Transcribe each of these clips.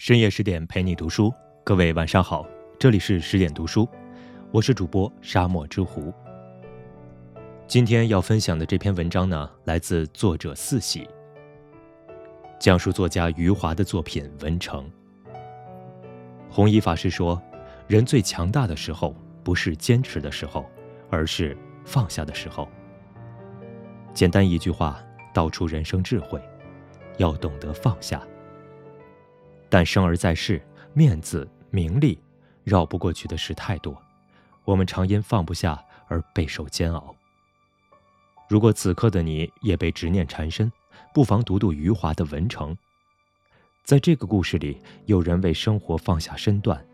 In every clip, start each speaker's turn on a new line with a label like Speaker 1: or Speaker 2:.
Speaker 1: 深夜十点陪你读书，各位晚上好，这里是十点读书，我是主播沙漠之狐。今天要分享的这篇文章呢，来自作者四喜，讲述作家余华的作品《文成》。弘一法师说，人最强大的时候，不是坚持的时候，而是放下的时候。简单一句话，道出人生智慧，要懂得放下。但生而在世，面子、名利，绕不过去的事太多，我们常因放不下而备受煎熬。如果此刻的你也被执念缠身，不妨读读余华的《文成》。在这个故事里，有人为生活放下身段，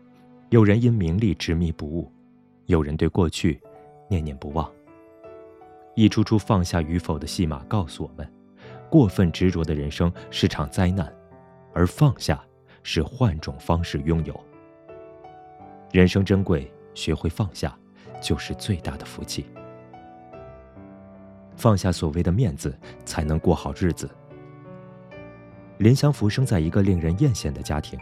Speaker 1: 有人因名利执迷不悟，有人对过去念念不忘。一出出放下与否的戏码告诉我们：过分执着的人生是场灾难，而放下。是换种方式拥有。人生珍贵，学会放下，就是最大的福气。放下所谓的面子，才能过好日子。林祥福生在一个令人艳羡的家庭，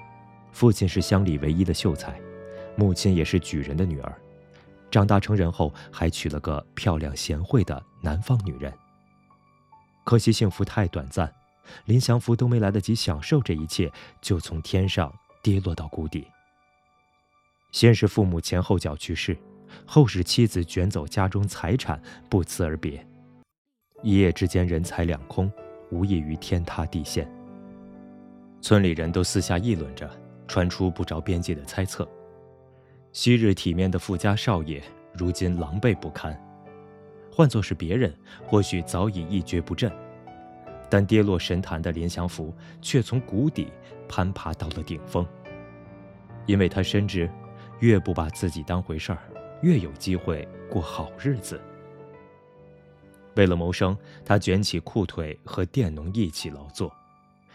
Speaker 1: 父亲是乡里唯一的秀才，母亲也是举人的女儿。长大成人后，还娶了个漂亮贤惠的南方女人。可惜幸福太短暂。林祥福都没来得及享受这一切，就从天上跌落到谷底。先是父母前后脚去世，后是妻子卷走家中财产，不辞而别。一夜之间，人财两空，无异于天塌地陷。村里人都私下议论着，传出不着边际的猜测：昔日体面的富家少爷，如今狼狈不堪。换作是别人，或许早已一蹶不振。但跌落神坛的林祥福却从谷底攀爬到了顶峰，因为他深知，越不把自己当回事儿，越有机会过好日子。为了谋生，他卷起裤腿和佃农一起劳作，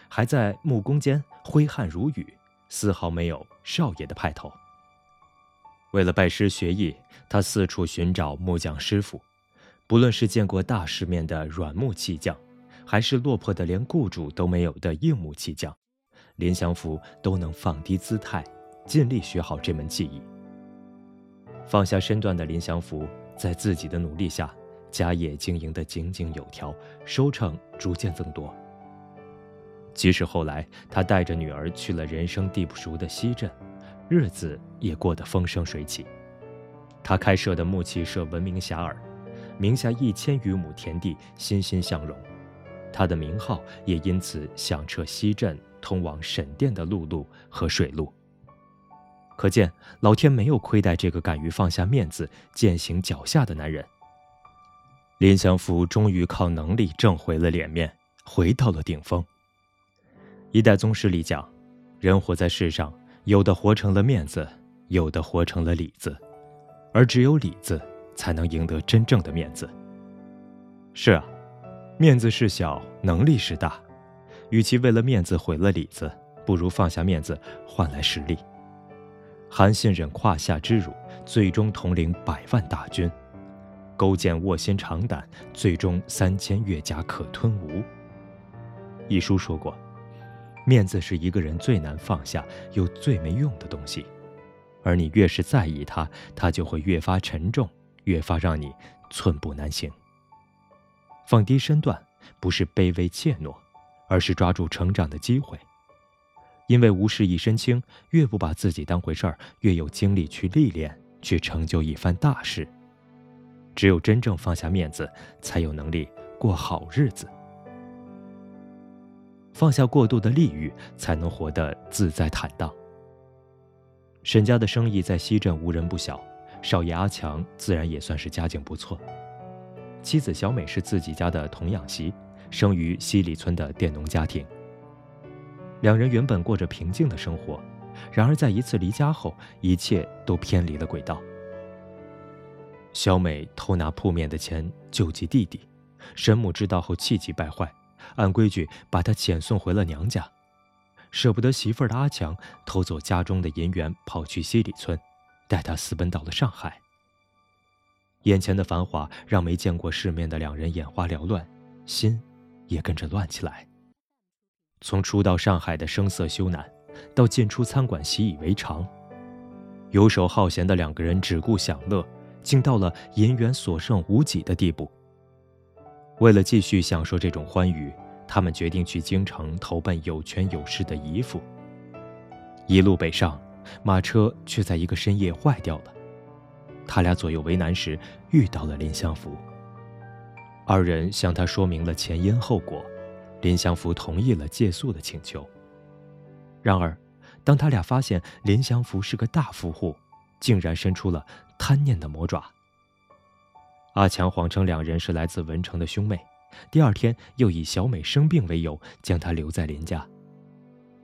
Speaker 1: 还在木工间挥汗如雨，丝毫没有少爷的派头。为了拜师学艺，他四处寻找木匠师傅，不论是见过大世面的软木器匠。还是落魄的连雇主都没有的硬木器匠，林祥福都能放低姿态，尽力学好这门技艺。放下身段的林祥福，在自己的努力下，家业经营得井井有条，收成逐渐增多。即使后来他带着女儿去了人生地不熟的西镇，日子也过得风生水起。他开设的木器社闻名遐迩，名下一千余亩田地欣欣向荣。他的名号也因此响彻西镇通往沈店的陆路和水路。可见老天没有亏待这个敢于放下面子、践行脚下的男人。林祥福终于靠能力挣回了脸面，回到了顶峰。一代宗师里讲，人活在世上，有的活成了面子，有的活成了里子，而只有里子才能赢得真正的面子。是啊。面子是小，能力是大。与其为了面子毁了里子，不如放下面子换来实力。韩信忍胯下之辱，最终统领百万大军；勾践卧薪尝胆，最终三千越甲可吞吴。一书说过，面子是一个人最难放下又最没用的东西，而你越是在意它，它就会越发沉重，越发让你寸步难行。放低身段，不是卑微怯懦，而是抓住成长的机会。因为无事一身轻，越不把自己当回事儿，越有精力去历练，去成就一番大事。只有真正放下面子，才有能力过好日子。放下过度的利欲，才能活得自在坦荡。沈家的生意在西镇无人不晓，少爷阿强自然也算是家境不错。妻子小美是自己家的童养媳，生于西里村的佃农家庭。两人原本过着平静的生活，然而在一次离家后，一切都偏离了轨道。小美偷拿铺面的钱救济弟弟，沈母知道后气急败坏，按规矩把她遣送回了娘家。舍不得媳妇儿的阿强偷走家中的银元，跑去西里村，带她私奔到了上海。眼前的繁华让没见过世面的两人眼花缭乱，心也跟着乱起来。从初到上海的声色羞赧，到进出餐馆习以为常。游手好闲的两个人只顾享乐，竟到了银元所剩无几的地步。为了继续享受这种欢愉，他们决定去京城投奔有权有势的姨父。一路北上，马车却在一个深夜坏掉了。他俩左右为难时，遇到了林相福。二人向他说明了前因后果，林祥福同意了借宿的请求。然而，当他俩发现林祥福是个大富户，竟然伸出了贪念的魔爪。阿强谎称两人是来自文城的兄妹，第二天又以小美生病为由将她留在林家，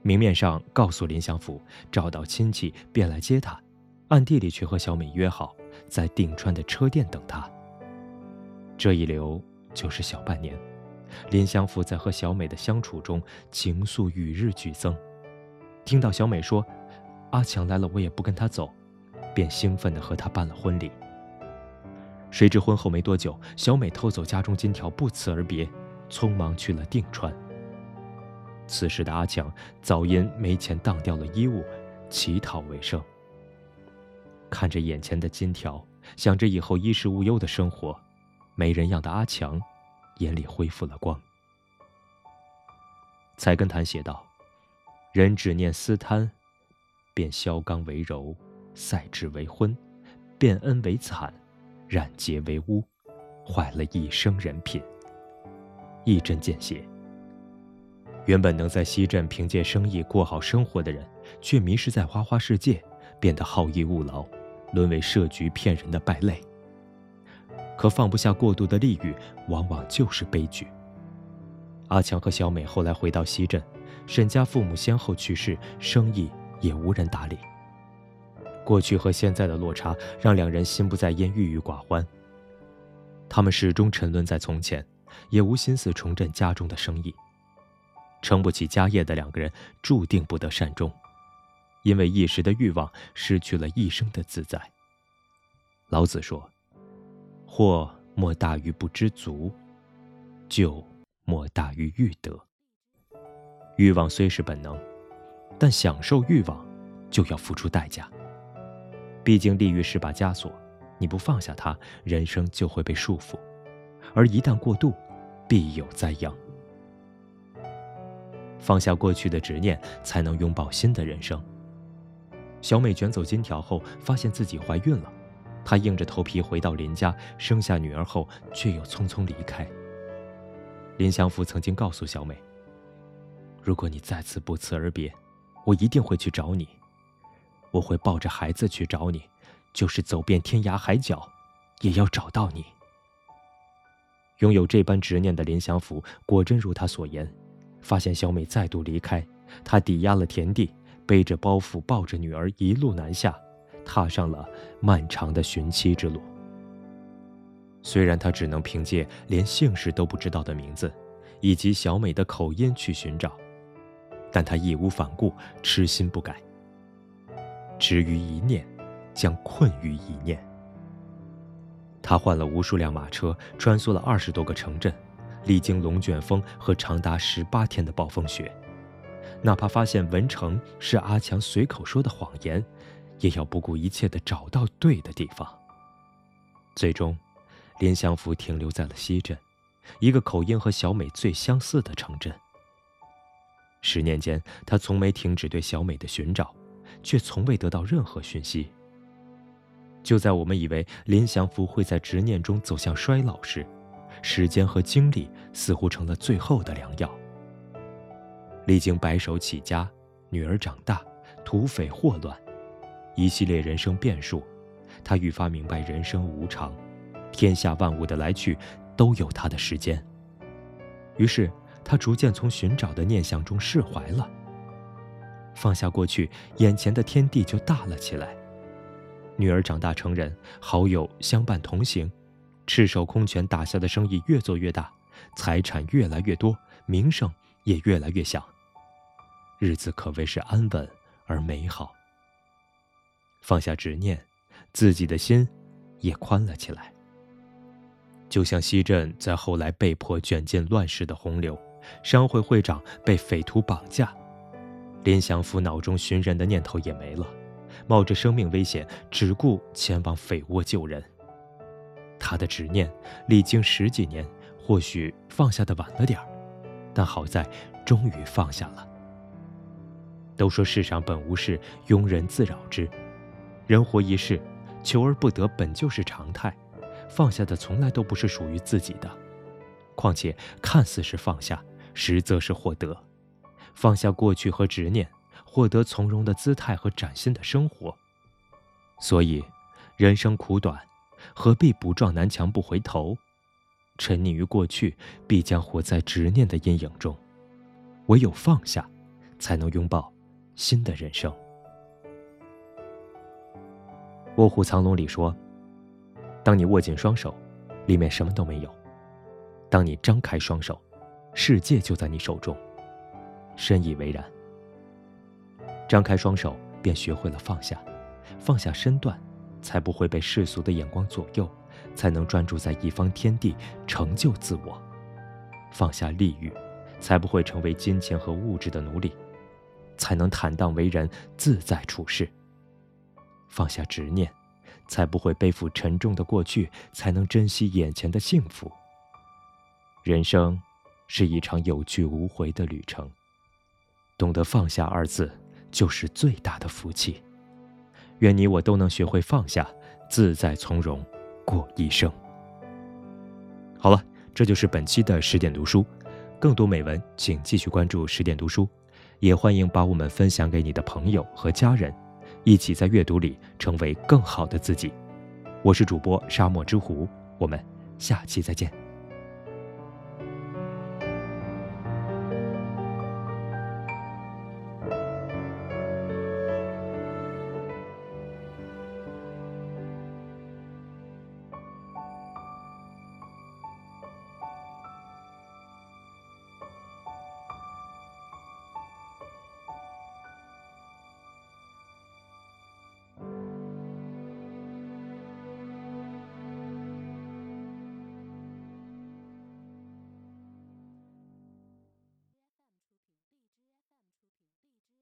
Speaker 1: 明面上告诉林祥福找到亲戚便来接他，暗地里却和小美约好在定川的车店等他。这一留。就是小半年，林祥福在和小美的相处中，情愫与日俱增。听到小美说：“阿强来了，我也不跟他走”，便兴奋地和他办了婚礼。谁知婚后没多久，小美偷走家中金条，不辞而别，匆忙去了定川。此时的阿强早因没钱当掉了衣物，乞讨为生。看着眼前的金条，想着以后衣食无忧的生活。没人样的阿强，眼里恢复了光。菜根谭写道：“人只念私贪，便削钢为柔，赛制为昏，变恩为惨，染洁为污，坏了一生人品。”一针见血。原本能在西镇凭借生意过好生活的人，却迷失在花花世界，变得好逸恶劳，沦为设局骗人的败类。可放不下过度的利欲，往往就是悲剧。阿强和小美后来回到西镇，沈家父母先后去世，生意也无人打理。过去和现在的落差，让两人心不在焉，郁郁寡欢。他们始终沉沦在从前，也无心思重振家中的生意。撑不起家业的两个人，注定不得善终，因为一时的欲望，失去了一生的自在。老子说。祸莫大于不知足，救莫大于欲得。欲望虽是本能，但享受欲望就要付出代价。毕竟利欲是把枷锁，你不放下它，人生就会被束缚；而一旦过度，必有灾殃。放下过去的执念，才能拥抱新的人生。小美卷走金条后，发现自己怀孕了。她硬着头皮回到林家，生下女儿后，却又匆匆离开。林祥福曾经告诉小美：“如果你再次不辞而别，我一定会去找你。我会抱着孩子去找你，就是走遍天涯海角，也要找到你。”拥有这般执念的林祥福，果真如他所言，发现小美再度离开，他抵押了田地，背着包袱，抱着女儿，一路南下。踏上了漫长的寻妻之路。虽然他只能凭借连姓氏都不知道的名字，以及小美的口音去寻找，但他义无反顾，痴心不改。执于一念，将困于一念。他换了无数辆马车，穿梭了二十多个城镇，历经龙卷风和长达十八天的暴风雪，哪怕发现文成是阿强随口说的谎言。也要不顾一切的找到对的地方。最终，林祥福停留在了西镇，一个口音和小美最相似的城镇。十年间，他从没停止对小美的寻找，却从未得到任何讯息。就在我们以为林祥福会在执念中走向衰老时，时间和精力似乎成了最后的良药。历经白手起家、女儿长大、土匪祸乱。一系列人生变数，他愈发明白人生无常，天下万物的来去都有他的时间。于是，他逐渐从寻找的念想中释怀了，放下过去，眼前的天地就大了起来。女儿长大成人，好友相伴同行，赤手空拳打下的生意越做越大，财产越来越多，名声也越来越响，日子可谓是安稳而美好。放下执念，自己的心也宽了起来。就像西镇在后来被迫卷进乱世的洪流，商会会长被匪徒绑架，林祥福脑中寻人的念头也没了，冒着生命危险，只顾前往匪窝救人。他的执念历经十几年，或许放下的晚了点儿，但好在终于放下了。都说世上本无事，庸人自扰之。人活一世，求而不得本就是常态，放下的从来都不是属于自己的。况且看似是放下，实则是获得。放下过去和执念，获得从容的姿态和崭新的生活。所以，人生苦短，何必不撞南墙不回头？沉溺于过去，必将活在执念的阴影中。唯有放下，才能拥抱新的人生。《卧虎藏龙》里说：“当你握紧双手，里面什么都没有；当你张开双手，世界就在你手中。”深以为然。张开双手，便学会了放下，放下身段，才不会被世俗的眼光左右，才能专注在一方天地，成就自我。放下利欲，才不会成为金钱和物质的奴隶，才能坦荡为人，自在处事。放下执念，才不会背负沉重的过去，才能珍惜眼前的幸福。人生，是一场有去无回的旅程。懂得放下二字，就是最大的福气。愿你我都能学会放下，自在从容过一生。好了，这就是本期的十点读书。更多美文，请继续关注十点读书，也欢迎把我们分享给你的朋友和家人，一起在阅读里成为更好的自己。我是主播沙漠之狐，我们下期再见。